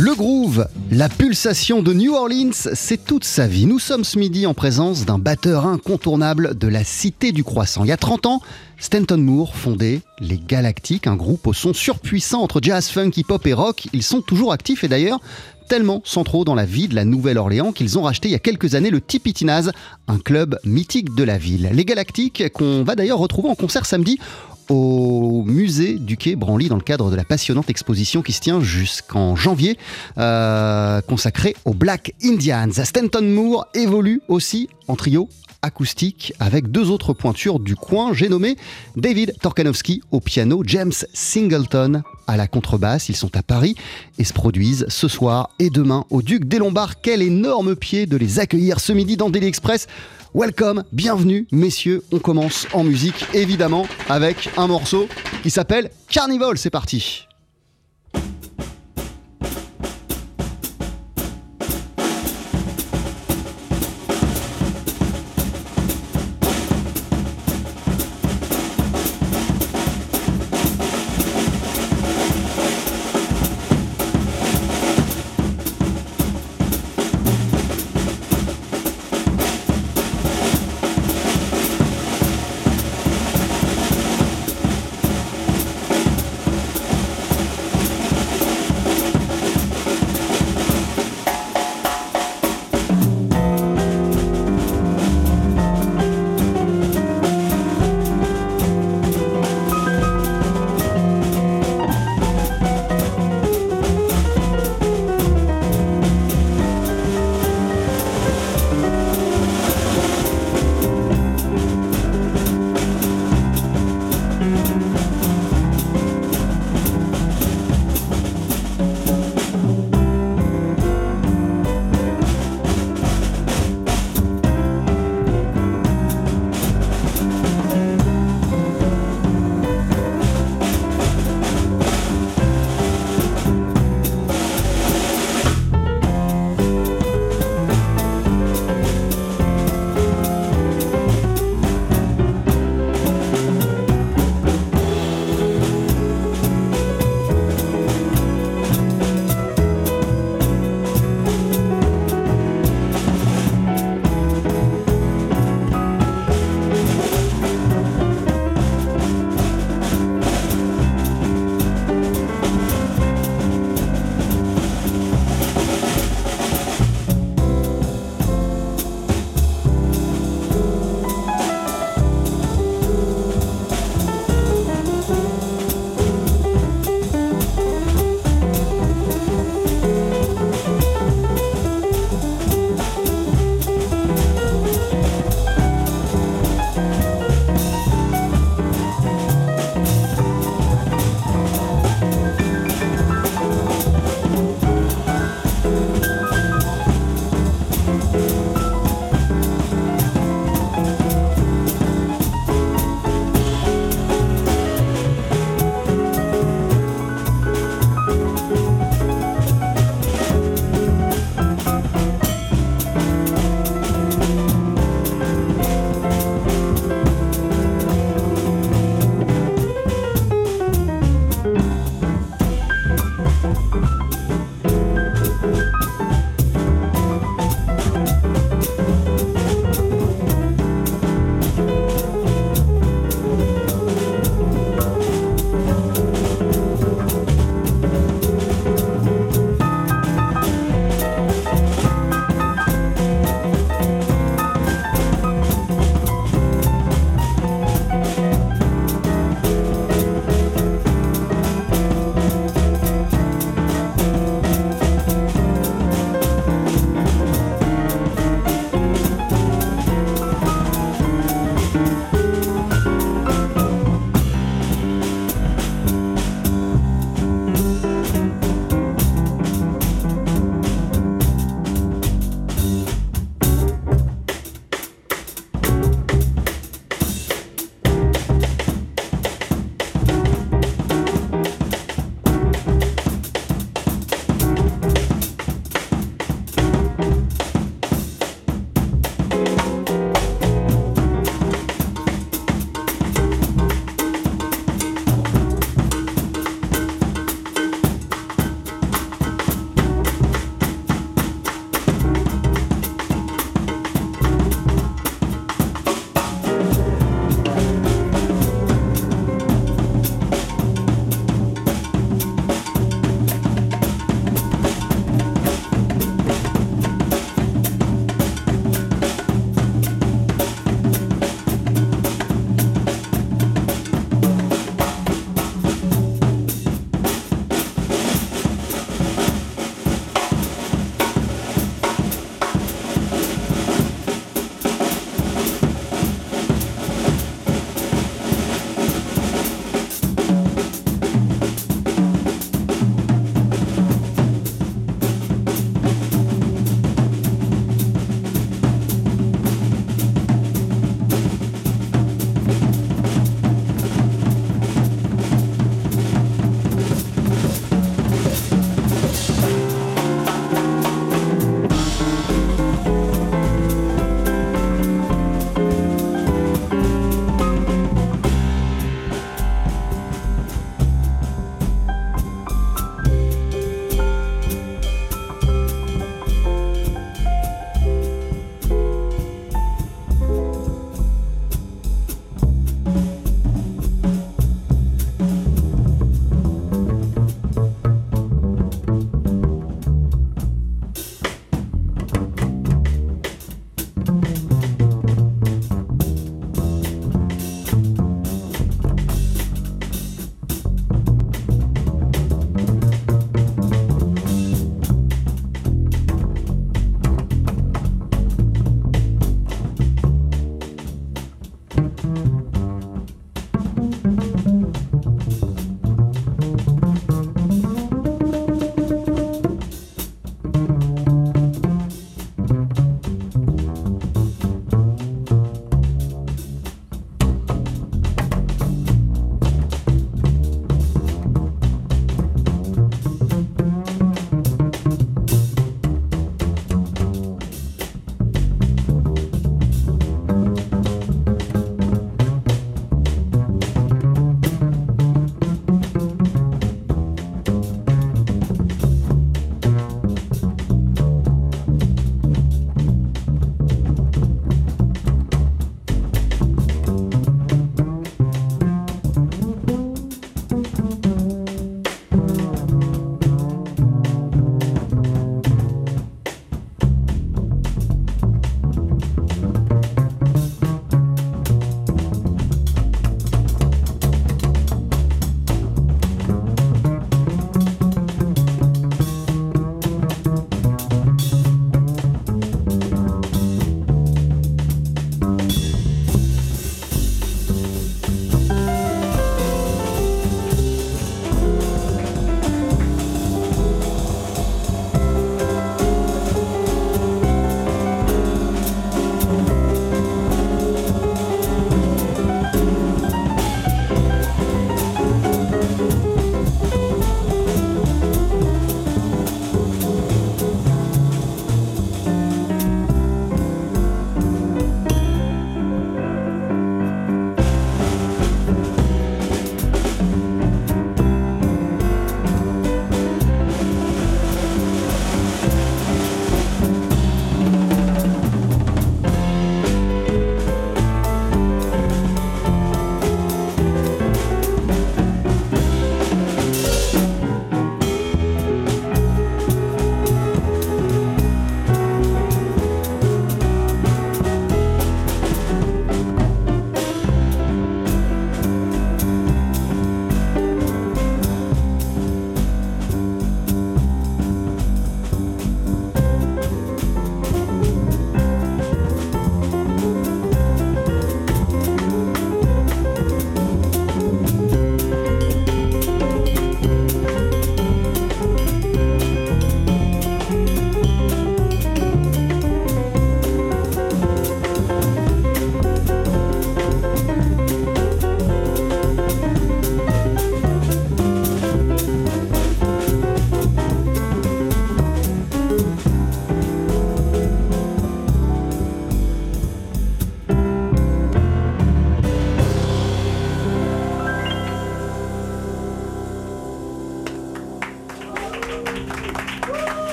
Le groove, la pulsation de New Orleans, c'est toute sa vie. Nous sommes ce midi en présence d'un batteur incontournable de la Cité du Croissant. Il y a 30 ans, Stanton Moore fondait les Galactiques, un groupe au son surpuissant entre jazz, funk, hip-hop et rock. Ils sont toujours actifs et d'ailleurs tellement centraux dans la vie de la Nouvelle-Orléans qu'ils ont racheté il y a quelques années le Tipitinaz, un club mythique de la ville. Les Galactiques, qu'on va d'ailleurs retrouver en concert samedi au musée du Quai Branly dans le cadre de la passionnante exposition qui se tient jusqu'en janvier euh, consacrée aux Black Indians. Stanton Moore évolue aussi en trio acoustique avec deux autres pointures du coin. J'ai nommé David Torkanowski au piano, James Singleton à la contrebasse. Ils sont à Paris et se produisent ce soir et demain au Duc des Lombards. Quel énorme pied de les accueillir ce midi dans Daily Express. Welcome, bienvenue messieurs. On commence en musique évidemment avec un morceau qui s'appelle Carnival. C'est parti.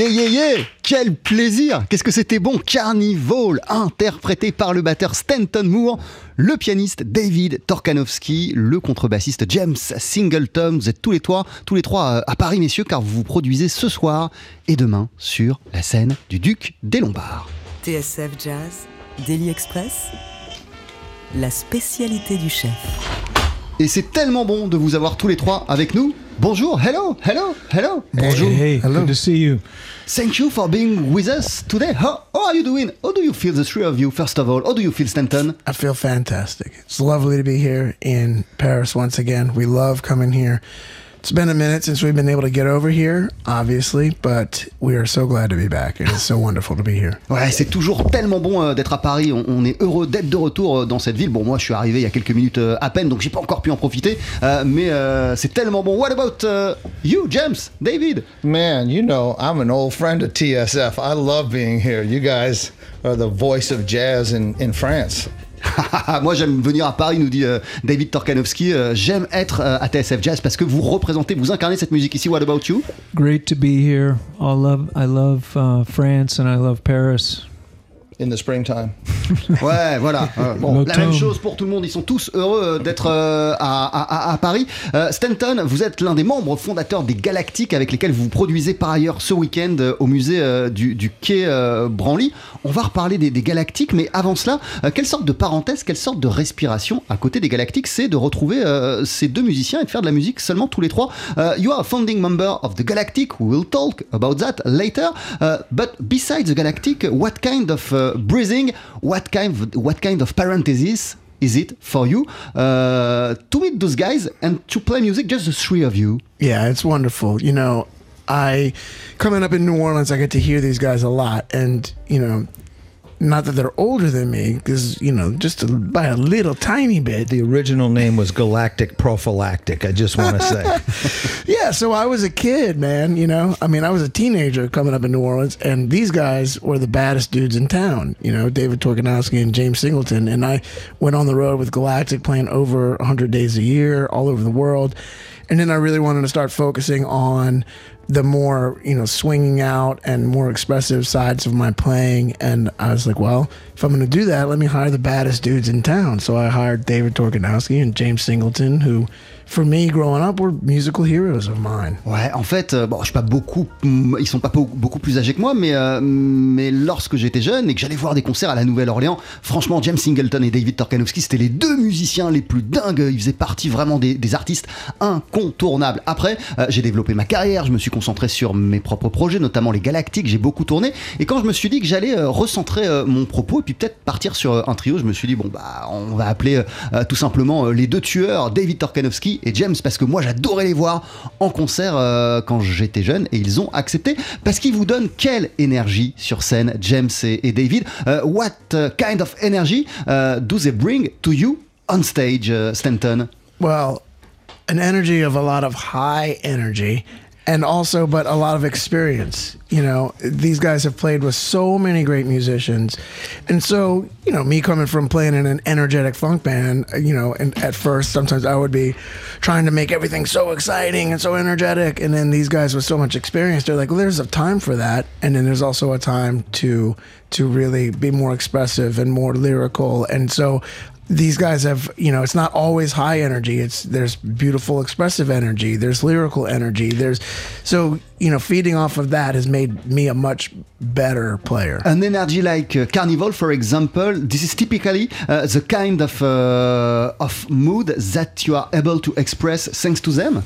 Yeah, yeah, yeah Quel plaisir Qu'est-ce que c'était bon Carnival, interprété par le batteur Stanton Moore, le pianiste David Torkanowski, le contrebassiste James Singleton. Vous êtes tous les trois, tous les trois euh, à Paris, messieurs, car vous vous produisez ce soir et demain sur la scène du Duc des Lombards. TSF Jazz, Daily Express, la spécialité du chef. Et c'est tellement bon de vous avoir tous les trois avec nous. Bonjour, hello, hello, hello. Bonjour. Hey, hey, good to see you. Thank you for being with us today. How, how are you doing? How do you feel, the three of you, first of all? How do you feel, Stanton? I feel fantastic. It's lovely to be here in Paris once again. We love coming here. It's been a minute since we've been able to get over here, obviously, but we are so glad to be back. It is so wonderful to be here. Ouais, c'est toujours tellement bon euh, d'être à Paris. On, on, est heureux d'être de retour euh, dans cette ville. Bon, moi, je suis arrivé il y a quelques minutes euh, à peine, donc j'ai pas encore pu en profiter. Euh, mais euh, c'est tellement bon. What about uh, you, James, David? Man, you know, I'm an old friend of TSF. I love being here. You guys are the voice of jazz in, in France. Moi j'aime venir à Paris, nous dit euh, David Torkanowski. Euh, j'aime être euh, à TSF Jazz parce que vous représentez, vous incarnez cette musique ici. What about you? Great to be here. I love, I love uh, France and I love Paris. In the springtime. ouais, voilà. Euh, bon, la même chose pour tout le monde. Ils sont tous heureux d'être euh, à, à, à, Paris. Euh, Stanton, vous êtes l'un des membres fondateurs des Galactiques avec lesquels vous produisez par ailleurs ce week-end au musée du, du, quai Branly. On va reparler des, des Galactiques, mais avant cela, quelle sorte de parenthèse, quelle sorte de respiration à côté des Galactiques, c'est de retrouver ces deux musiciens et de faire de la musique seulement tous les trois. you are a founding member of the Galactic. We will talk about that later. but besides the Galactic, what kind of breathing, what kind of, what kind of parenthesis is it for you uh, to meet those guys and to play music, just the three of you? Yeah, it's wonderful. You know, I coming up in New Orleans, I get to hear these guys a lot, and you know, not that they're older than me, because you know, just a, by a little tiny bit. The original name was Galactic Prophylactic. I just want to say. yeah, so I was a kid, man. You know, I mean, I was a teenager coming up in New Orleans, and these guys were the baddest dudes in town. You know, David Torkanowski and James Singleton, and I went on the road with Galactic, playing over 100 days a year, all over the world. And then I really wanted to start focusing on the more you know swinging out and more expressive sides of my playing. And i was like well if i'm going to do that let me hire the baddest dudes in town. So i hired david torkanowski and james singleton who for me growing up were musical heroes of mine. Ouais, en fait, euh, bon, je suis pas beaucoup, ils sont pas beaucoup plus âgés que moi, mais euh, mais lorsque j'étais jeune et que j'allais voir des concerts à la Nouvelle-Orléans, franchement, James Singleton et David Torkanowski, c'était les deux musiciens les plus dingues. Ils faisaient partie vraiment des, artistes incontournables. Après, euh, j'ai développé ma carrière, je me suis concentré sur mes propres projets, notamment les Galactiques. J'ai beaucoup tourné et quand je me suis dit que j'allais euh, recentrer mon propos et puis peut-être partir sur un trio, je me suis dit bon bah on va appeler tout simplement les deux tueurs, David Torkanowski et James parce que moi j'adorais les voir en concert euh, quand j'étais jeune et ils ont accepté parce qu'ils vous donnent quelle énergie sur scène, James et, David? Uh, what uh, kind of energy uh, do they bring to you on stage, Stanton? Well, an energy of a lot of high energy and also but a lot of experience. You know these guys have played with so many great musicians. And so you know me coming from playing in an energetic funk band you know and at first sometimes i would be trying to make everything so exciting and so energetic. And then these guys with so much experience they're like well there's a time for that. And then there's also a time to to really be more expressive and more lyrical. And so these guys have you know it's not always high energy. It's there's beautiful expressive energy. There's lyrical energy. There's so you know feeding off of that has made me a much better player. An energy like uh, carnival for example this is typically uh, the kind of uh, of mood that you are able to express thanks to them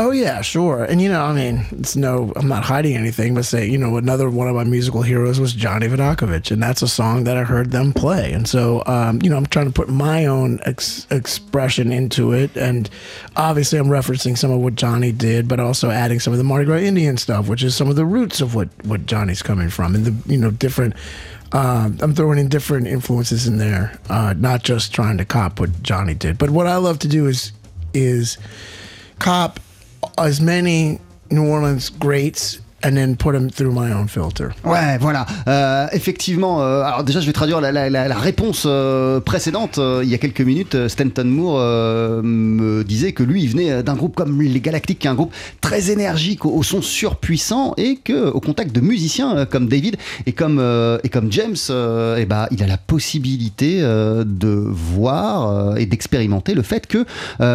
Oh yeah, sure. And you know, I mean, it's no, I'm not hiding anything, but say, you know, another one of my musical heroes was Johnny Vodakovich, and that's a song that I heard them play. And so, um, you know, I'm trying to put my own ex- expression into it, and obviously, I'm referencing some of what Johnny did, but also adding some of the Mardi Gras Indian stuff, which is some of the roots of what what Johnny's coming from, and the you know different. Uh, I'm throwing in different influences in there, uh, not just trying to cop what Johnny did. But what I love to do is is cop as many New Orleans greats and then put them through my own filter. Ouais, voilà. Euh, effectivement, euh, alors déjà, je vais traduire la, la- réponse euh, précédente. Il y a quelques minutes, Stanton Moore me disait que lui, il venait d'un groupe comme les Galactiques, qui est un groupe très énergique, au, son surpuissant, et que au contact de musiciens comme David et comme et comme James, euh, eh ben, il a la possibilité de voir et d'expérimenter le fait que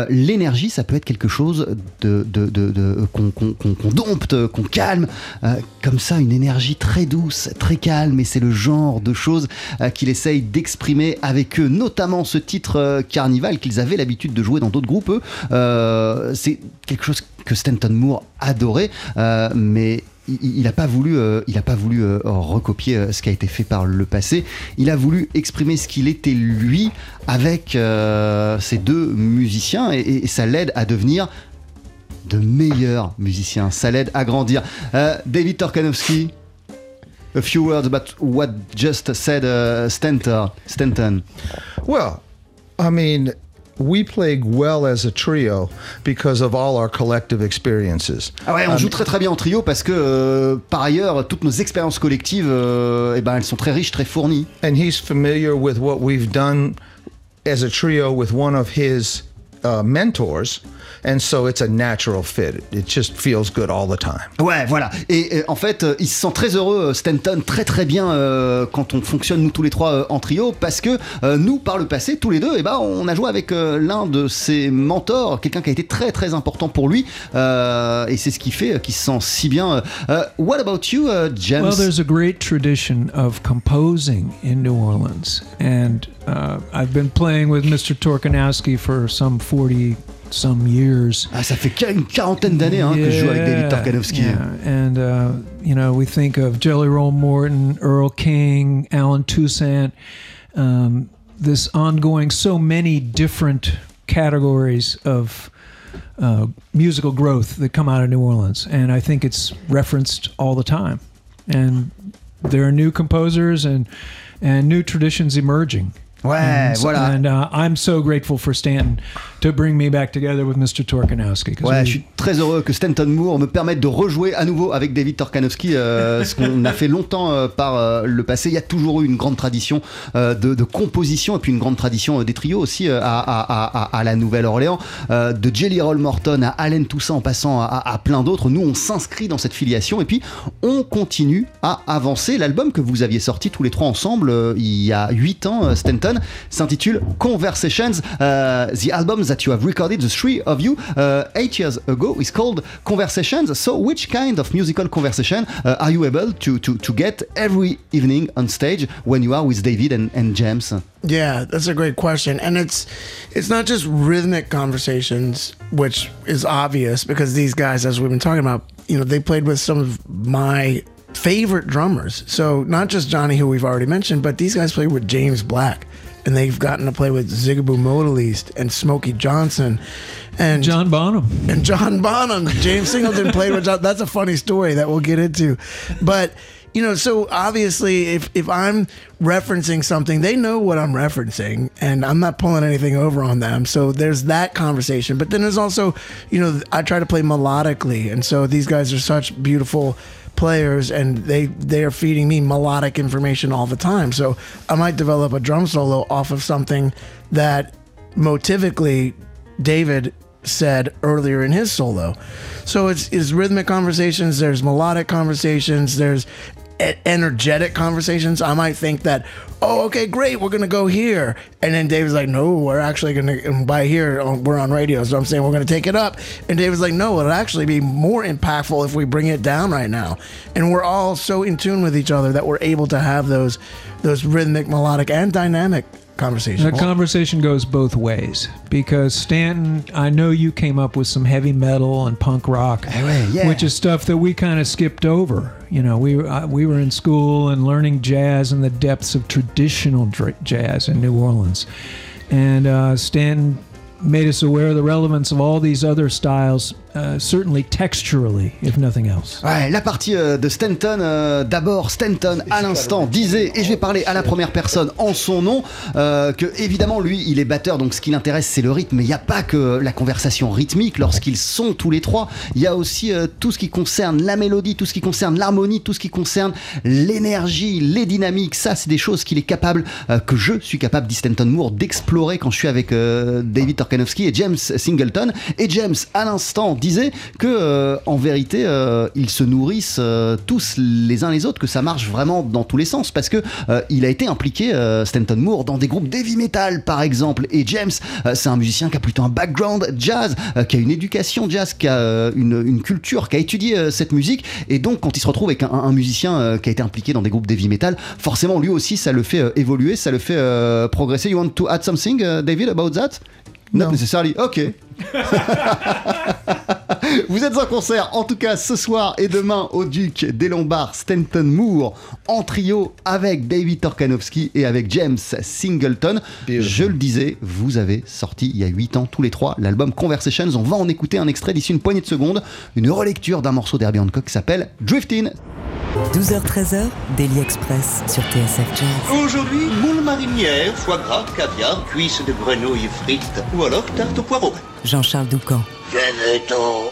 l'énergie, ça peut être quelque chose de, de, de- qu'on dompte, qu'on calme, euh, comme ça, une énergie très douce, très calme, et c'est le genre de choses euh, qu'il essaye d'exprimer avec eux, notamment ce titre euh, Carnival qu'ils avaient l'habitude de jouer dans d'autres groupes. c'est quelque chose que Stanton Moore adorait, mais il n'a pas voulu, recopier ce qui a été fait par le passé. Il a voulu exprimer ce qu'il était lui avec ces deux musiciens et ça l'aide à devenir de meilleurs musiciens. Ça l'aide à grandir. Euh, David Torkanowski, a few words about what just said uh, Stanton. Stanton. Well, I mean, we play well as a trio because of all our collective experiences. Ah ouais, on Um, joue très très bien en trio parce que euh, par ailleurs, toutes nos expériences collectives, euh, eh ben, elles sont très riches, très fournies. and he's familiar with what we've done as a trio with one of his uh, mentors, and so it's a natural fit. It just feels good all the time. Ouais, voilà. Et, et en fait, euh, il se sent très heureux, euh, Stanton, très très bien euh, quand on fonctionne nous tous les trois euh, en trio, parce que euh, nous, par le passé, tous les deux, eh ben, on a joué avec euh, l'un de ses mentors, quelqu'un qui a été très très important pour lui, euh, et c'est ce qui fait euh, qu'il se sent si bien. Euh, what about you, euh, James? Well, there's a great tradition of composing in New Orleans, and uh, I've been playing with Mr. Torkanowski for some 40 some years. Ah, ça fait une quarantaine d'années hein, que je joue avec David Torkanowski. Yeah, and uh, you know we think of Jelly Roll Morton, Earl King, Alan Toussaint. Um, this ongoing, so many different categories of uh, musical growth that come out of New Orleans, and I think it's referenced all the time. And there are new composers and and new traditions emerging. Ouais, and, voilà. And uh, I'm so grateful for Stanton to bring me back together with Mr. Torkanowski. 'cause Ouais, we- je suis très heureux que Stanton Moore me permette de rejouer à nouveau avec David Torkanowski, euh, ce qu'on a fait longtemps euh, par euh, le passé. Il y a toujours eu une grande tradition de, de composition et puis une grande tradition des trios aussi à, à- à- à la Nouvelle-Orléans, de Jelly Roll Morton à Allen Toussaint en passant à, plein d'autres. Nous, on s'inscrit dans cette filiation et puis on continue à avancer. L'album que vous aviez sorti tous les trois ensemble il y a 8 ans, Stanton, s'intitule Conversations. The album that you have recorded, the three of you, uh, eight years ago, is called Conversations. So, which kind of musical conversation uh, are you able to, to, to get every evening on stage when you are with David and, and James? Yeah, that's a great question. And it's it's not just rhythmic conversations, which is obvious because these guys, as we've been talking about, you know, they played with some of my favorite drummers. So not just Johnny, who we've already mentioned, but these guys played with James Black. And they've gotten to play with Zigaboo Modalist and Smokey Johnson and John Bonham. and John Bonham. James Singleton played with John. That's a funny story that we'll get into. But, you know, so obviously if, if I'm referencing something, they know what I'm referencing and I'm not pulling anything over on them. So there's that conversation. But then there's also, you know, I try to play melodically. And so these guys are such beautiful players and they they are feeding me melodic information all the time. So i might develop a drum solo off of something that motivically david said earlier in his solo. So it's, it's rhythmic conversations there's melodic conversations there's energetic conversations i might think that oh okay great we're gonna go here. And then david's like no we're actually gonna by here we're on radio so i'm saying we're gonna take it up. And david's like no it'll actually be more impactful if we bring it down right now. And we're all so in tune with each other that we're able to have those those rhythmic melodic and dynamic conversations The conversation goes both ways because Stanton, I know you came up with some heavy metal and punk rock, yeah. which is stuff that we kind of skipped over. You know, we were- uh, we were in school and learning jazz and the depths of traditional dr- jazz in New Orleans, and uh, Stanton made us aware of the relevance of all these other styles, uh, certainly texturally, if nothing else. Ouais, la partie euh, de Stanton, euh, d'abord Stanton à l'instant disait, et je vais parler à la première personne en son nom, euh, que évidemment lui il est batteur donc ce qui l'intéresse c'est le rythme, mais il n'y a pas que la conversation rythmique lorsqu'ils sont tous les trois, il y a aussi euh, tout ce qui concerne la mélodie, tout ce qui concerne l'harmonie, tout ce qui concerne l'énergie, les dynamiques, ça c'est des choses qu'il est capable, que je suis capable, dit Stanton Moore, d'explorer quand je suis avec David Torkanowski et James Singleton. Et James, à l'instant, disait que euh, en vérité, euh, ils se nourrissent euh, tous les uns les autres, que ça marche vraiment dans tous les sens, parce que il a été impliqué, Stanton Moore, dans des groupes d'heavy metal, par exemple. Et James, c'est un musicien qui a plutôt un background jazz, qui a une éducation jazz, qui a une, culture, qui a étudié cette musique. Et donc, quand il se retrouve avec un, musicien qui a été impliqué dans des groupes d'heavy metal, forcément, lui aussi, ça le fait évoluer, ça le fait progresser. You want to add something, David, about that? Not No. necessarily. Ok. Vous êtes en concert, en tout cas ce soir et demain au Duc des Lombards, Stanton Moore, en trio avec David Torkanowski et avec James Singleton. Je le disais, vous avez sorti il y a 8 ans tous les trois l'album Conversations. On va en écouter un extrait d'ici une poignée de secondes, une relecture d'un morceau d'Herbie Hancock qui s'appelle Driftin'. 12h-13h, Daily Express sur TSF Jazz. Aujourd'hui, moule marinière, foie gras, caviar, cuisses de grenouille frites ou alors tarte au poireau. Jean-Charles Doucan. Genito.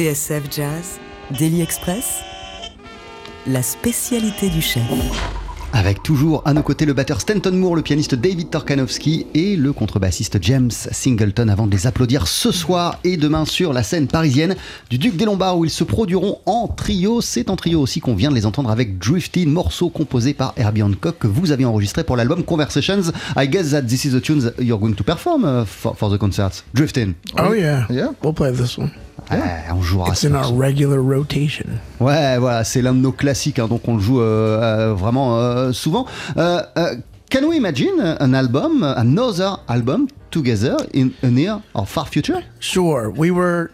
TSF Jazz, Daily Express, la spécialité du chef. Avec toujours à nos côtés le batteur Stanton Moore, le pianiste David Torkanowski et le contrebassiste James Singleton avant de les applaudir ce soir et demain sur la scène parisienne du Duc des Lombards où ils se produiront en trio. C'est en trio aussi qu'on vient de les entendre avec Drifting, morceau composé par Herbie Hancock que vous avez enregistré pour l'album Conversations. I guess that this is the tunes you're going to perform uh, for, for the concerts. Drifting. Oh yeah, Yeah? We'll play this one. Ouais, on jouera It's in regular rotation. Ouais, voilà, c'est l'un de nos classiques, hein, donc on le joue euh, euh, vraiment euh, souvent. Euh, euh, can we imagine an album, another album together in a near or far future? Sure. We were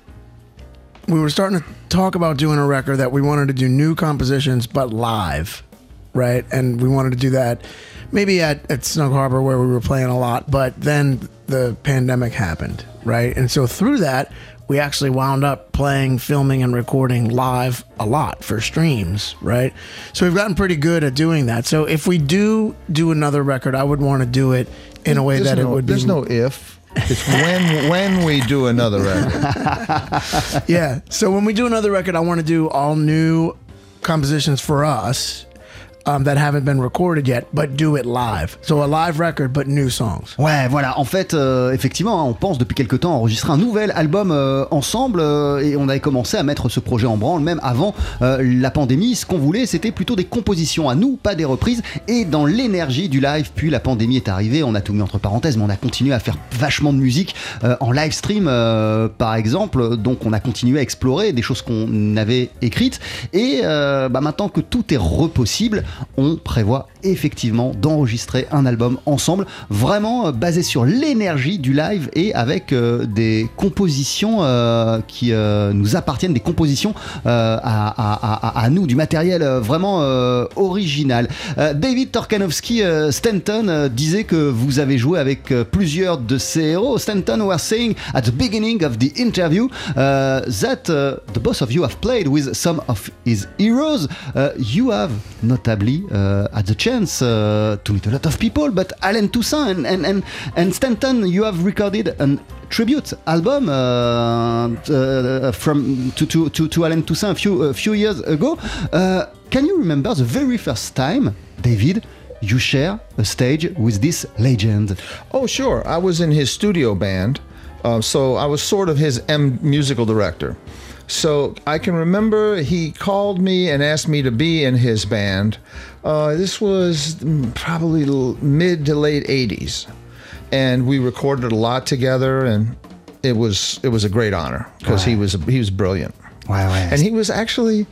we were starting to talk about doing a record that we wanted to do new compositions but live. Right? And we wanted to do that maybe at, at Snug Harbor where we were playing a lot, but then the pandemic happened, right? And so through that, we actually wound up playing, filming, and recording live a lot for streams, right? So we've gotten pretty good at doing that. So if we do do another record, I would want to do it in a way There's that no, it would be There's no if. It's when when we do another record. yeah. So when we do another record, I want to do all new compositions for us um, that haven't been recorded yet, but do it live. So a live record, but new songs. Ouais, voilà. En fait, euh, effectivement, hein, on pense depuis quelque temps enregistrer un nouvel album euh, ensemble euh, et on avait commencé à mettre ce projet en branle même avant euh, la pandémie. Ce qu'on voulait, c'était plutôt des compositions à nous, pas des reprises. Et dans l'énergie du live, puis la pandémie est arrivée, on a tout mis entre parenthèses, mais on a continué à faire vachement de musique euh, en live stream, euh, par exemple. Donc, on a continué à explorer des choses qu'on avait écrites. Et bah, maintenant que tout est repossible, on prévoit effectivement d'enregistrer un album ensemble, vraiment euh, basé sur l'énergie du live et avec euh, des compositions euh, qui nous appartiennent, des compositions à, nous, du matériel vraiment original. David Torkanowski Stanton disait que vous avez joué avec plusieurs de ses héros. Stanton was saying at the beginning of the interview that the both of you have played with some of his heroes. You have notably had the chance uh, to meet a lot of people, but Alan Toussaint and, and, and, and Stanton, you have recorded an tribute album uh, uh, from to, to, to, to Alan Toussaint a few, a few years ago. Uh, can you remember the very first time, David, you share a stage with this legend? Oh, sure. I was in his studio band, uh, so I was sort of his M musical director. So I can remember he called me and asked me to be in his band. Uh, this was probably mid to late '80s, and we recorded a lot together, and it was it was a great honor because he was he was brilliant. Ouais. And he was actually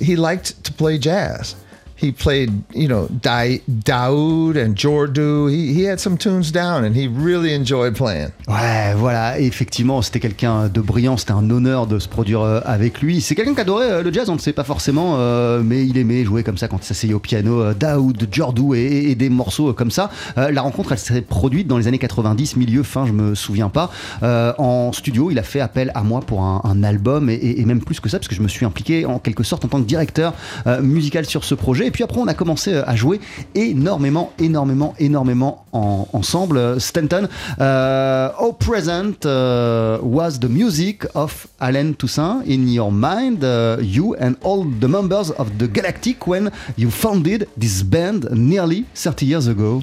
he liked to play jazz. He played, you know, Dai, Daoud and Jordu. He, he had some tunes down and he really enjoyed playing. Ouais, voilà, effectivement, c'était quelqu'un de brillant, c'était un honneur de se produire euh, avec lui. C'est quelqu'un qui adorait euh, le jazz, on ne sait pas forcément, euh, mais il aimait jouer comme ça quand il s'asseyait au piano, Daoud, Jordu et, des morceaux comme ça. La rencontre, elle s'est produite dans les années 90, milieu, fin, je me souviens pas. En studio, il a fait appel à moi pour un, album et, et- même plus que ça, parce que je me suis impliqué en quelque sorte en tant que directeur musical sur ce projet. Et puis après, on a commencé euh, à jouer énormément, énormément, énormément en- ensemble. Stanton, uh, how present uh, was the music of Alan Toussaint in your mind, uh, you and all the members of the Galactic when you founded this band nearly 30 years ago?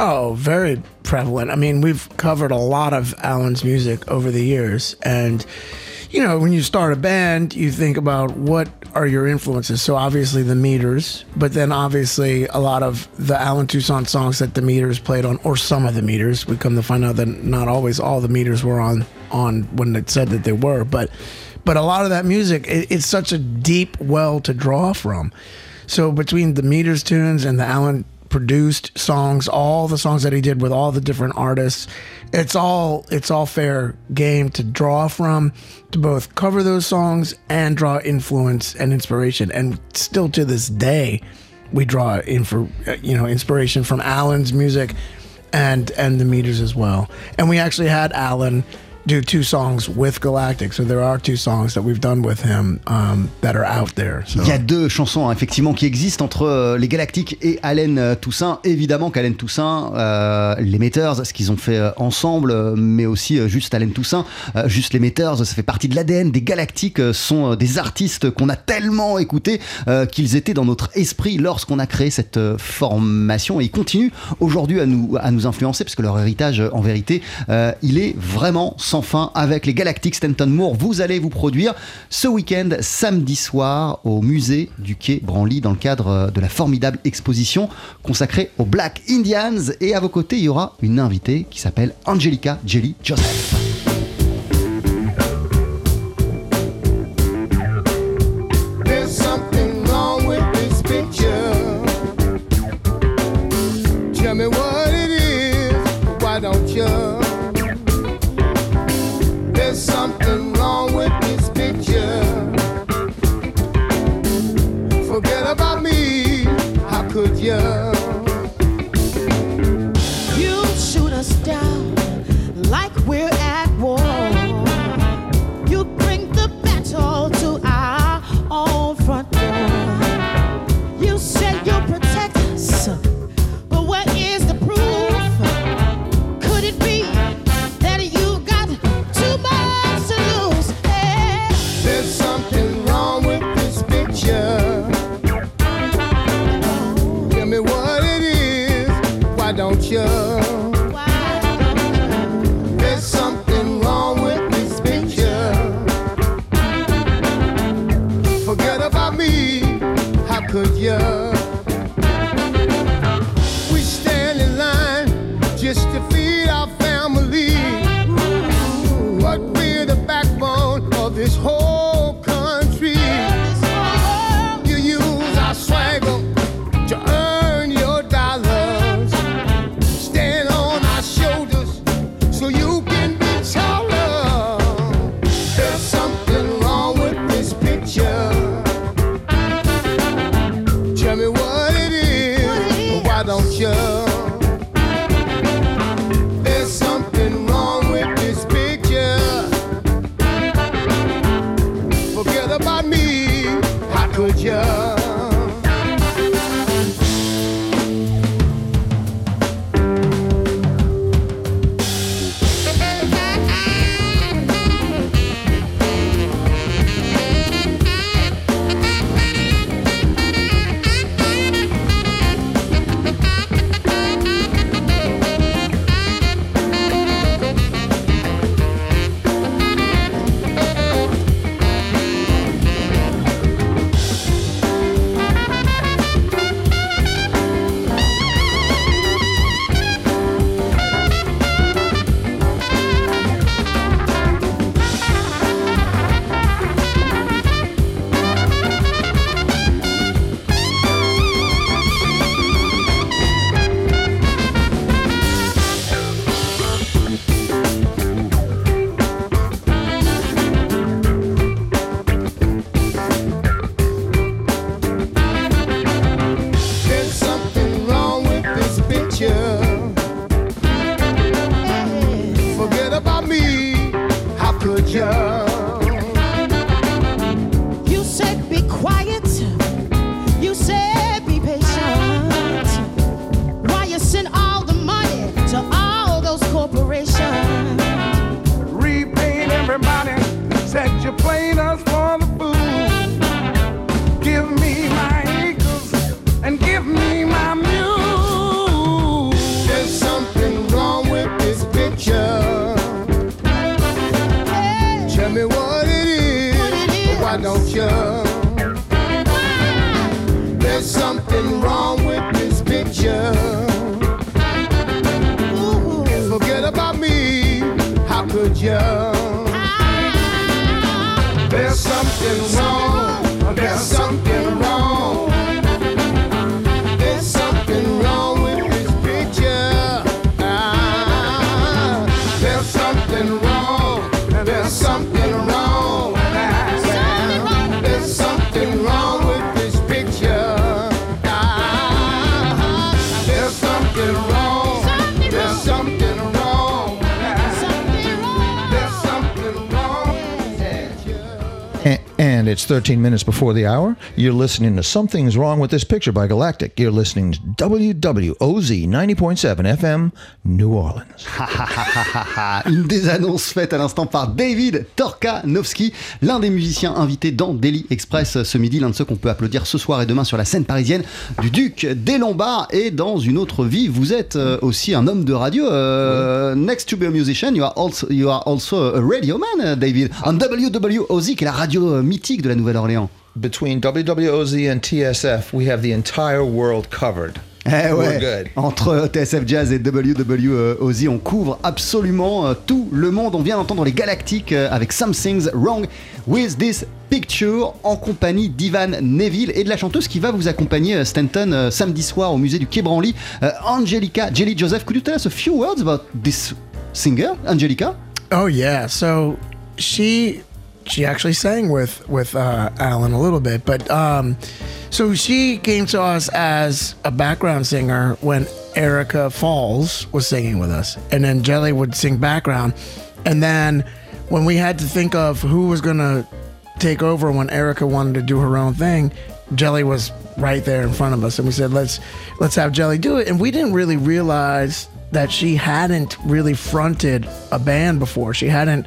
Oh, very prevalent. I mean, we've covered a lot of Alan's music over the years. And, you know, when you start a band, you think about what are your influences. So obviously the meters, but then obviously a lot of the Alan Toussaint songs that the meters played on, or some of the meters. We come to find out that not always all the meters were on on when it said that they were, but but a lot of that music, it, it's such a deep well to draw from. So between the meters tunes and the Alan produced songs, all the songs that he did with all the different artists. It's all it's all fair game to draw from to both cover those songs and draw influence and inspiration. And still to this day, we draw in for you know, inspiration from Alan's music and and the meters as well. And we actually had Alan do two songs with Galactic. So there are two songs that we've done with him that are out there. So. Il y a deux chansons hein, effectivement qui existent entre euh, les Galactiques et Allen euh, Toussaint. Évidemment qu'Allen Toussaint, euh, les Meters, ce qu'ils ont fait ensemble, mais aussi juste Allen Toussaint, juste les Meters, ça fait partie de l'ADN des Galactiques. sont des artistes qu'on a tellement écoutés qu'ils étaient dans notre esprit lorsqu'on a créé cette formation et ils continuent aujourd'hui à nous à nous influencer parce que leur héritage, en vérité, il est vraiment fin avec les Galactiques Stanton Moore. Vous allez vous produire ce week-end, samedi soir, au musée du Quai Branly dans le cadre euh, de la formidable exposition consacrée aux Black Indians. Et à vos côtés, il y aura une invitée qui s'appelle Angelica Jelly Joseph. And it's 13 minutes before the hour, you're listening to Something's Wrong with This Picture by Galactic. You're listening to WWOZ 90.7 FM, New Orleans. Une des annonces faites à l'instant par David Torkanovski, l'un des musiciens invités dans Daily Express ce midi, l'un de ceux qu'on peut applaudir ce soir et demain sur la scène parisienne du Duc des Lombards. Et dans une autre vie, vous êtes euh, aussi un homme de radio. Euh, Next to be a musician, you are also, you are also a radio man, uh, David, on WWOZ, qui est la radio euh, de la Nouvelle-Orléans. Between WWOZ and TSF, we have the entire world covered. Eh We're ouais. good. Entre TSF Jazz et WWOZ, on couvre absolument euh, tout le monde. On vient d'entendre les Galactiques euh, avec Something's Wrong with This Picture en compagnie d'Ivan Neville et de la chanteuse qui va vous accompagner euh, Stanton samedi soir au musée du Quai Branly, Angelica Jelly Joseph. Could you tell us a few words about this singer, Angelica? Oh yeah. So she she actually sang with with uh, Alan a little bit, but um, so she came to us as a background singer when Erica Falls was singing with us, and then Jelly would sing background, and then when we had to think of who was gonna take over when Erica wanted to do her own thing, Jelly was right there in front of us, and we said, "Let's let's have Jelly do it." And we didn't really realize that she hadn't really fronted a band before. She hadn't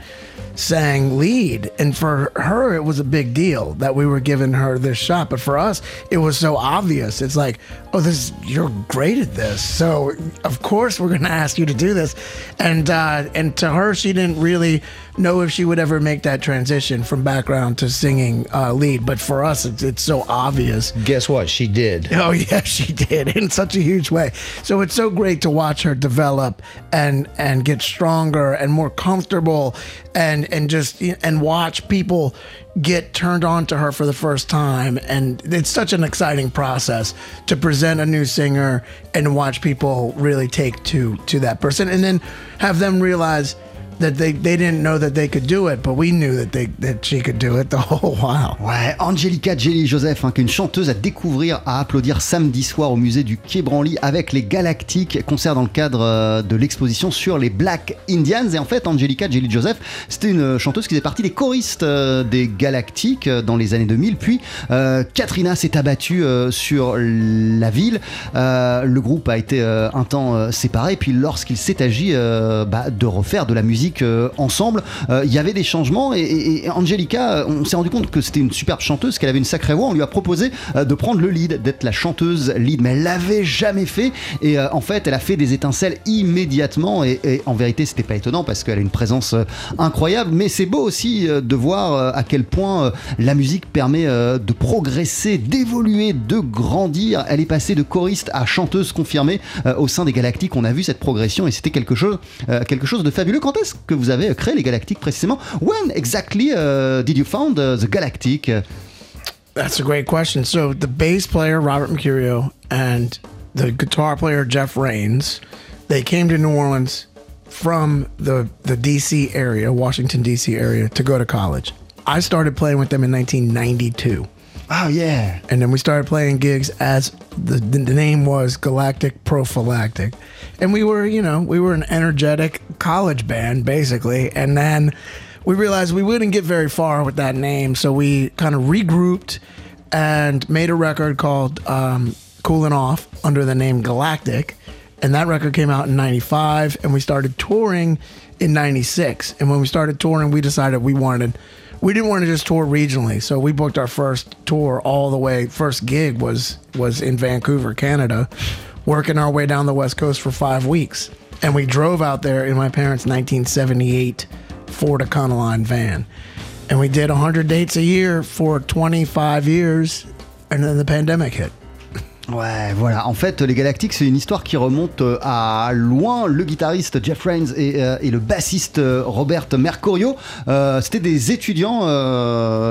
sang lead, and for her, it was a big deal that we were giving her this shot. But for us, it was so obvious. It's like, oh, this you're great at this, so of course we're going to ask you to do this. And uh, and to her, she didn't really know if she would ever make that transition from background to singing uh, lead. But for us, it's, it's so obvious. Guess what? She did. Oh yeah, she did in such a huge way. So it's so great to watch her develop and and get stronger and more comfortable and and just and watch people get turned on to her for the first time. And it's such an exciting process to present a new singer and watch people really take to to that person and then have them realize they, they didn't know that they could do it, but we knew that they that she could do it the whole while. Ouais, Angelica Jelly Joseph, hein, qui une chanteuse à découvrir, à applaudir samedi soir au musée du Quai Branly avec les Galactiques, concert dans le cadre euh, de l'exposition sur les Black Indians. Et en fait, Angelica Jelly Joseph, c'était une chanteuse qui faisait partie des choristes euh, des Galactiques euh, dans les années 2000. Puis euh, Katrina s'est abattue euh, sur la ville. Euh, le groupe a été euh, un temps euh, séparé. Puis lorsqu'il s'est agi euh, bah, de refaire de la musique euh, ensemble, euh, il y avait des changements. Et, Angelica, euh, on s'est rendu compte que c'était une superbe chanteuse, qu'elle avait une sacrée voix. On lui a proposé de prendre le lead, d'être la chanteuse lead, mais elle l'avait jamais fait. Et en fait, elle a fait des étincelles immédiatement. Et, et en vérité, c'était pas étonnant parce qu'elle a une présence incroyable. Mais c'est beau aussi de voir à quel point la musique permet de progresser, d'évoluer, de grandir. Elle est passée de choriste à chanteuse confirmée au sein des Galactiques. On a vu cette progression et c'était quelque chose, quelque chose de fabuleux. Quand est-ce que vous avez créé les Galactiques précisément When exactly uh, did you found uh, the Galactic That's a great question. So the bass player Robert Mercurio and the guitar player Jeff Rains, they came to New Orleans from the the DC area, Washington DC area, to go to college. I started playing with them in 1992. Oh yeah. And then we started playing gigs as the, the name was Galactic Prophylactic. And we were, you know, we were an energetic college band basically. And then we realized we wouldn't get very far with that name. So we kind of regrouped and made a record called um, Cooling Off under the name Galactic. And that record came out in 95 and we started touring in 96. And when we started touring, we decided we wanted we didn't want to just tour regionally. So we booked our first tour all the way first gig was was in Vancouver, Canada, working our way down the west coast for 5 weeks. And we drove out there in my parents' 1978 Ford Econoline van. And we did 100 dates a year for 25 years and then the pandemic hit. Ouais, voilà. En fait, les Galactiques, c'est une histoire qui remonte euh, à loin. Le guitariste Jeff Rains et, euh, le bassiste euh, Robert Mercurio, c'était des étudiants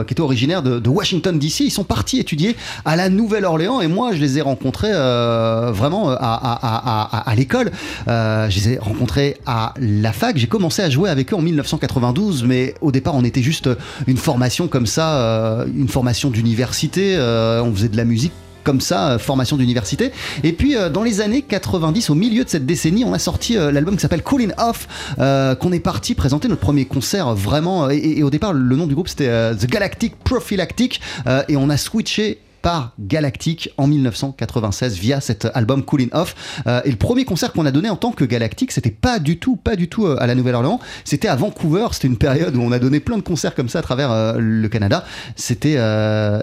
qui étaient originaires de, Washington DC. Ils sont partis étudier à la Nouvelle-Orléans et moi, je les ai rencontrés vraiment à, l'école. Je les ai rencontrés à la fac. J'ai commencé à jouer avec eux en 1992, mais au départ, on était juste une formation comme ça, une formation d'université. On faisait de la musique comme ça, euh, formation d'université. Et puis euh, dans les années 90, au milieu de cette décennie, on a sorti euh, l'album qui s'appelle Coolin' Off, qu'on est parti présenter notre premier concert vraiment. Et, au départ, le nom du groupe c'était The Galactic Prophylactic, et on a switché par Galactic en 1996 via cet album Coolin' Off. Euh, et le premier concert qu'on a donné en tant que Galactic, c'était pas du tout, pas du tout euh, à la Nouvelle-Orléans. C'était à Vancouver. C'était une période où on a donné plein de concerts comme ça à travers euh, le Canada. C'était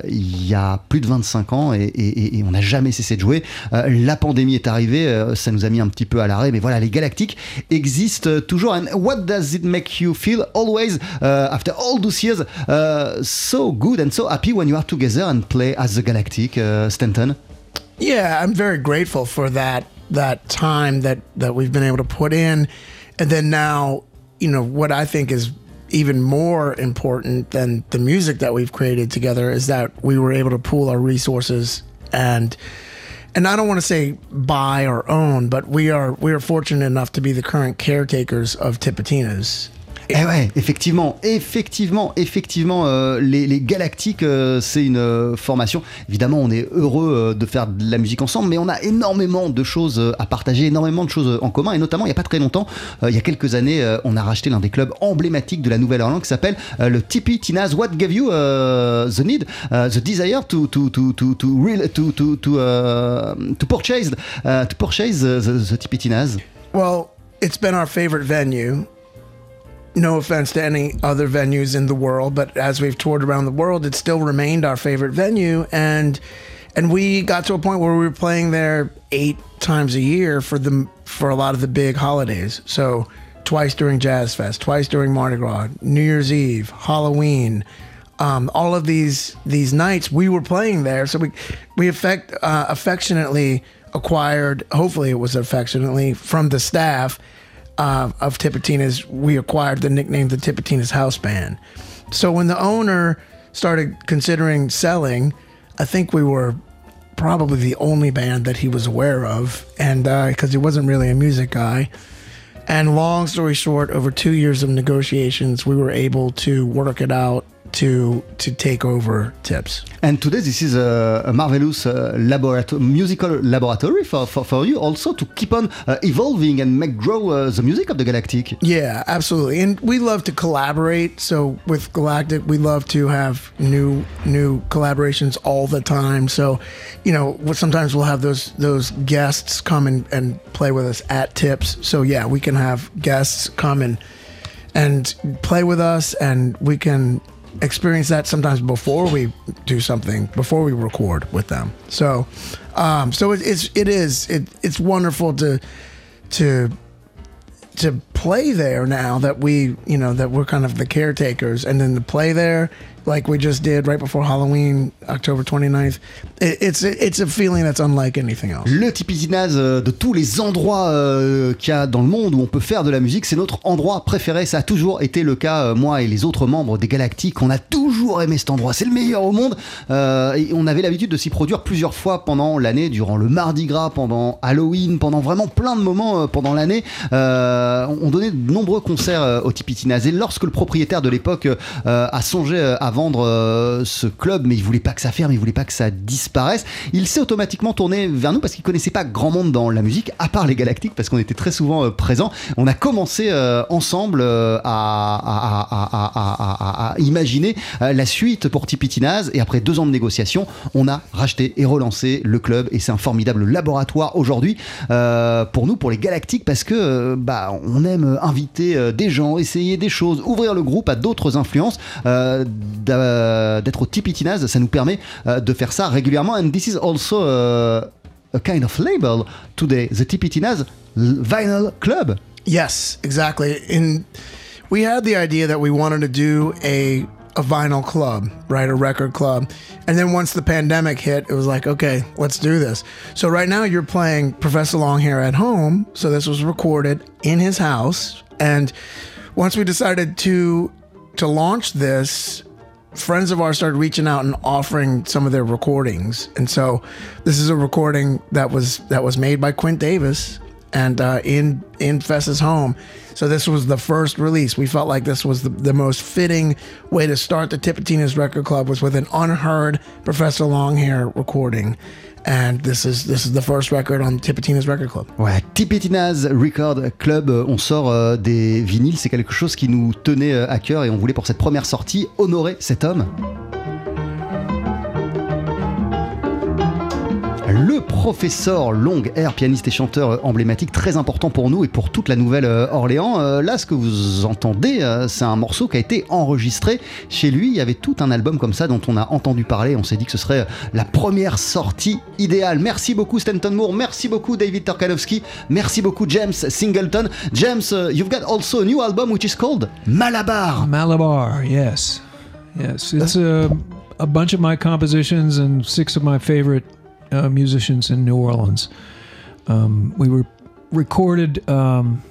il y a plus de 25 ans et, on n'a jamais cessé de jouer. La pandémie est arrivée, ça nous a mis un petit peu à l'arrêt, mais voilà, les Galactiques existent toujours. And what does it make you feel always after all those years? So good and so happy when you are together and play as the Galactic, uh, Stanton? Yeah, I'm very grateful for that that time that that we've been able to put in, and then now, you know, what I think is even more important than the music that we've created together is that we were able to pool our resources and and I don't want to say buy or own, but we are we are fortunate enough to be the current caretakers of Tipitinas. Eh ouais, effectivement, effectivement, effectivement, euh, les, les Galactiques, euh, c'est une euh, formation. Évidemment, on est heureux de faire de la musique ensemble, mais on a énormément de choses à partager, énormément de choses en commun, et notamment, il n'y a pas très longtemps, il y a quelques années, on a racheté l'un des clubs emblématiques de la Nouvelle-Orléans qui s'appelle le Tipi Tinas. What gave you the need, the desire to to to to to to to to, purchase to purchase the, the, Tipi Tinas? Well, it's been our favorite venue. No offense to any other venues in the world, but as we've toured around the world, it still remained our favorite venue and and we got to a point where we were playing there 8 times a year for the for a lot of the big holidays. So, twice during Jazz Fest, twice during Mardi Gras, New Year's Eve, Halloween, um, all of these these nights we were playing there. So we we affect, uh, affectionately acquired. Hopefully, it was affectionately from the staff uh, of Tipitina's. We acquired the nickname the Tipitina's House Band. So when the owner started considering selling, I think we were probably the only band that he was aware of, and because he wasn't really a music guy. And long story short, over two years of negotiations, we were able to work it out to to take over Tips. And today, this is a, a marvelous uh, laborato- musical laboratory for, for, for you also to keep on uh, evolving and make grow uh, the music of the Galactic. Yeah, absolutely. And we love to collaborate. So with Galactic, we love to have new new collaborations all the time. So, you know, sometimes we'll have those those guests come and, and play with us at Tips. So yeah, we can have guests come and and play with us and we can experience that sometimes before we do something before we record with them. So um so it, it's it is it, it's wonderful to to to play there now that we you know that we're kind of the caretakers and then play there like we just did right before halloween october 29th it, it's it's a feeling that's unlike anything else Le Tipitinaz euh, de tous les endroits euh, qu'il y a dans le monde où on peut faire de la musique, c'est notre endroit préféré. Ça a toujours été le cas, euh, moi et les autres membres des Galactiques. On a toujours aimé cet endroit. C'est le meilleur au monde. On avait l'habitude de s'y produire plusieurs fois pendant l'année, durant le Mardi Gras, pendant Halloween, pendant vraiment plein de moments pendant l'année. Donnait de nombreux concerts euh, au Tipitinaz. Et lorsque le propriétaire de l'époque euh, a songé euh, à vendre ce club, mais il voulait pas que ça ferme, il voulait pas que ça disparaisse, il s'est automatiquement tourné vers nous parce qu'il connaissait pas grand monde dans la musique, à part les Galactiques, parce qu'on était très souvent présents. On a commencé ensemble à, imaginer la suite pour Tipitinaz. Et après deux ans de négociations, on a racheté et relancé le club. Et c'est un formidable laboratoire aujourd'hui pour nous, pour les Galactiques, parce que bah, on aime inviter euh, des gens, essayer des choses, ouvrir le groupe à d'autres influences. euh, D'être au Tipitinaz, ça nous permet euh, de faire ça régulièrement. And this is also a kind of label today, the Tipitinaz Vinyl Club. Yes, exactly. And we had the idea that we wanted to do a a vinyl club, right? A record club. And then once the pandemic hit, it was like, okay, let's do this. So right now you're playing Professor Long here at home. So this was recorded in his house. And once we decided to to launch this, friends of ours started reaching out and offering some of their recordings. And so this is a recording that was that was made by Quint Davis and uh, in in Fess's home. So this was the first release. We felt like this was the, the most fitting way to start the Tipitinas Record Club was with an unheard Professor Longhair recording. And this is this is the first record on Tipitinas Record Club. Ouais, Tipitinas Record Club, euh, on sort euh, des vinyles, c'est quelque chose qui nous tenait euh, à cœur et on voulait pour cette première sortie honorer cet homme. Le professeur Long Air, pianiste et chanteur emblématique, très important pour nous et pour toute la Nouvelle-Orléans. Euh, là, ce que vous entendez, euh, c'est un morceau qui a été enregistré chez lui. Il y avait tout un album comme ça dont on a entendu parler. On s'est dit que ce serait euh, la première sortie idéale. Merci beaucoup Stanton Moore, merci beaucoup David Tarkanowski, merci beaucoup James Singleton. James, uh, you've got also a new album which is called Malabar. Malabar, yes. Yes. It's a, a bunch of my compositions and six of my favorite uh, musicians in New Orleans. Um, we were recorded um,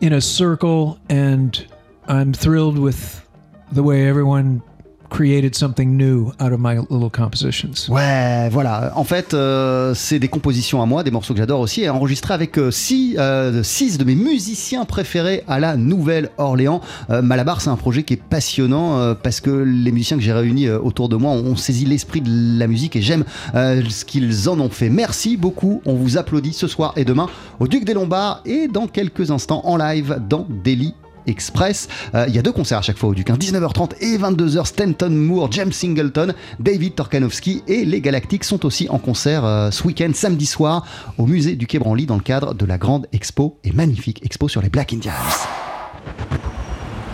in a circle, and I'm thrilled with the way everyone created something new out of my little compositions. Ouais, voilà. En fait, euh, c'est des compositions à moi, des morceaux que j'adore aussi, et enregistrés avec euh, six, euh, six de mes musiciens préférés à la Nouvelle-Orléans. Malabar, c'est un projet qui est passionnant parce que les musiciens que j'ai réunis autour de moi ont, ont saisi l'esprit de la musique et j'aime ce qu'ils en ont fait. Merci beaucoup. On vous applaudit ce soir et demain au Duc des Lombards et dans quelques instants en live dans Daily Express. Euh, Il y a deux concerts à chaque fois au Duc, hein, 19h30 et 22h. Stanton Moore, James Singleton, David Torkanowski et les Galactiques sont aussi en concert euh, ce week-end, samedi soir, au musée du Quai Branly dans le cadre de la grande expo et magnifique expo sur les Black Indians.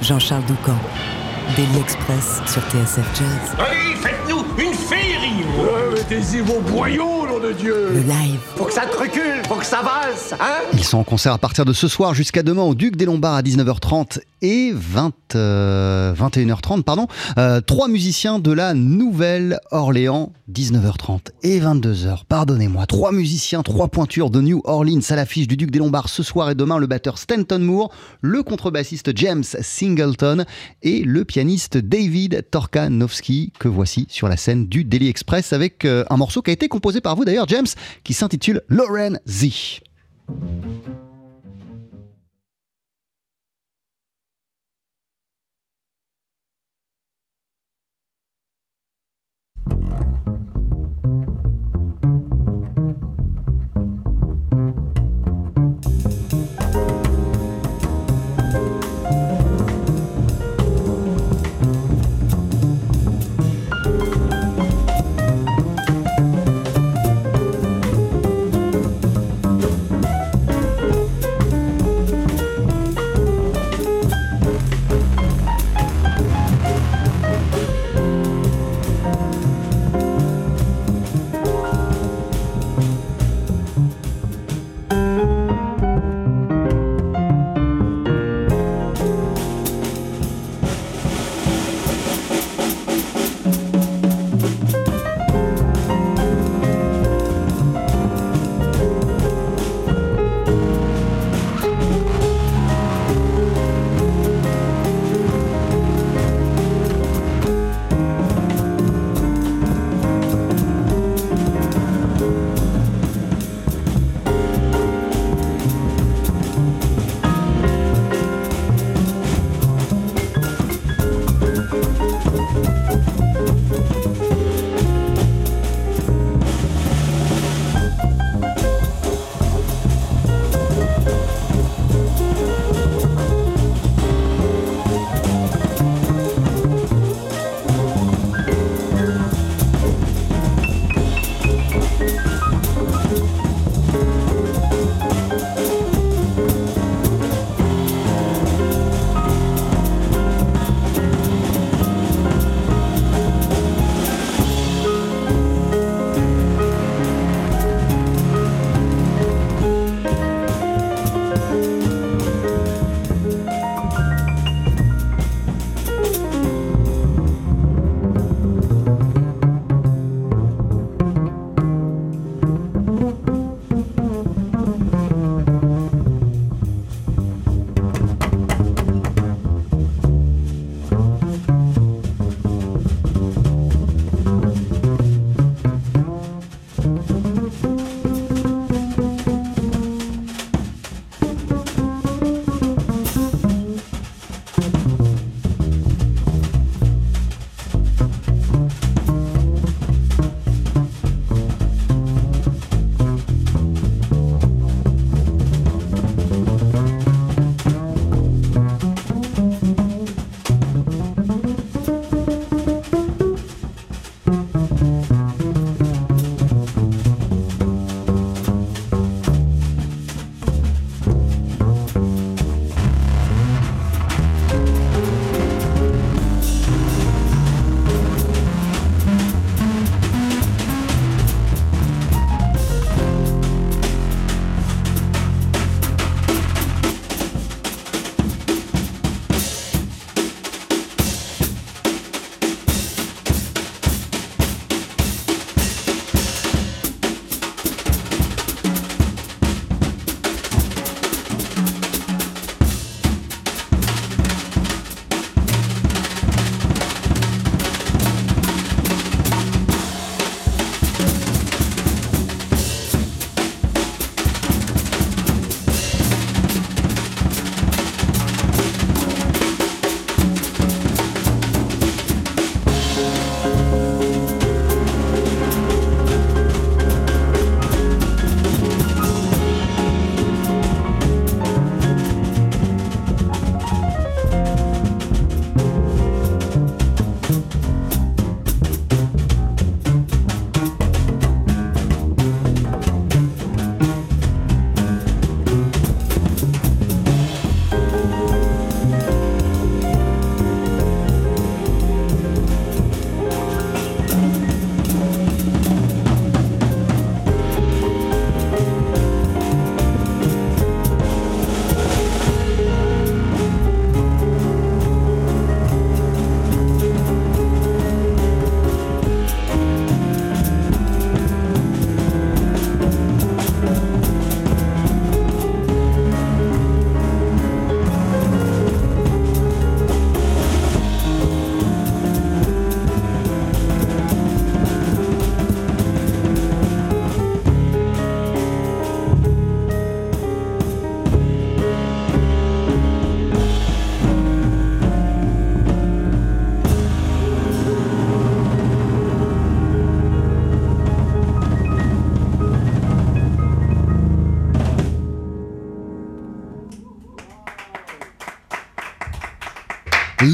Jean-Charles Doucan, Daily Express sur TSF Jazz. Allez, Mettez-y vos boyaux, nom de Dieu Le live. Faut que ça te recule, faut que ça valse, hein Ils sont en concert à partir de ce soir jusqu'à demain au Duc des Lombards à 19h30 et 20, euh, 21h30. Pardon. Euh, trois musiciens de la Nouvelle-Orléans, 19h30 et 22h. Pardonnez-moi. Trois musiciens, trois pointures de New Orleans à l'affiche du Duc des Lombards ce soir et demain. Le batteur Stanton Moore, le contrebassiste James Singleton et le pianiste David Torkanowski que voici sur la scène du Daily Express avec euh, un morceau qui a été composé par vous d'ailleurs, James, qui s'intitule Lauren Z.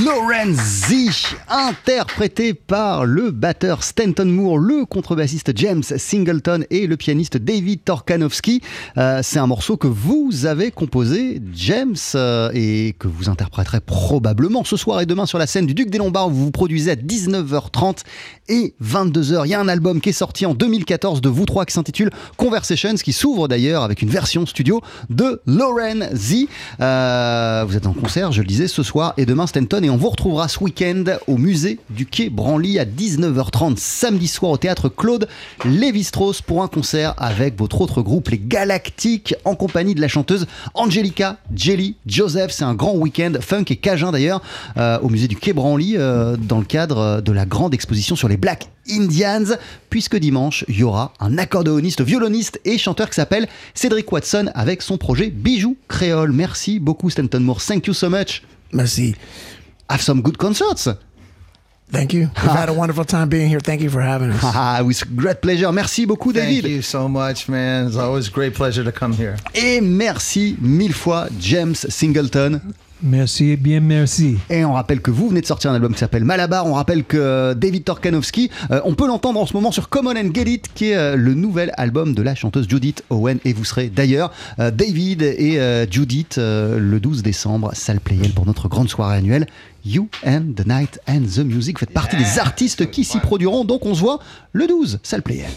Lorenzi, interprété par le batteur Stanton Moore, le contrebassiste James Singleton et le pianiste David Torkanowski. Euh, c'est un morceau que vous avez composé, James, euh, et que vous interpréterez probablement ce soir et demain sur la scène du Duc des Lombards où vous vous produisez à 19h30 et 22h. Il y a un album qui est sorti en 2014 de vous trois qui s'intitule Conversations, qui s'ouvre d'ailleurs avec une version studio de Lorenzi. Euh, vous êtes en concert, je le disais, ce soir et demain Stanton et on vous retrouvera ce week-end au musée du Quai Branly à 19h30 samedi soir au théâtre Claude Lévi-Strauss pour un concert avec votre autre groupe les Galactiques en compagnie de la chanteuse Angelica Jelly Joseph. C'est un grand week-end funk et cajun d'ailleurs euh, au musée du Quai Branly euh, dans le cadre de la grande exposition sur les Black Indians puisque dimanche il y aura un accordéoniste, violoniste et chanteur qui s'appelle Cédric Watson avec son projet Bijoux Créole. Merci beaucoup Stanton Moore. Thank you so much. Merci. Have some good concerts. Thank you. We've had a wonderful time being here. Thank you for having us. Ah, with great pleasure. Merci beaucoup, David. Thank you so much, man. It's always a great pleasure to come here. Et merci mille fois, James Singleton. Merci et bien merci. Et on rappelle que vous venez de sortir un album qui s'appelle Malabar. On rappelle que euh, David Torkanowski, euh, on peut l'entendre en ce moment sur Common and Get It, qui est euh, le nouvel album de la chanteuse Judith Owen. Et vous serez d'ailleurs euh, David et euh, Judith euh, le 12 décembre, salle Playel, pour notre grande soirée annuelle. You and the Night and the Music. Vous faites partie des artistes qui s'y produiront. Donc on se voit le 12, salle Playel.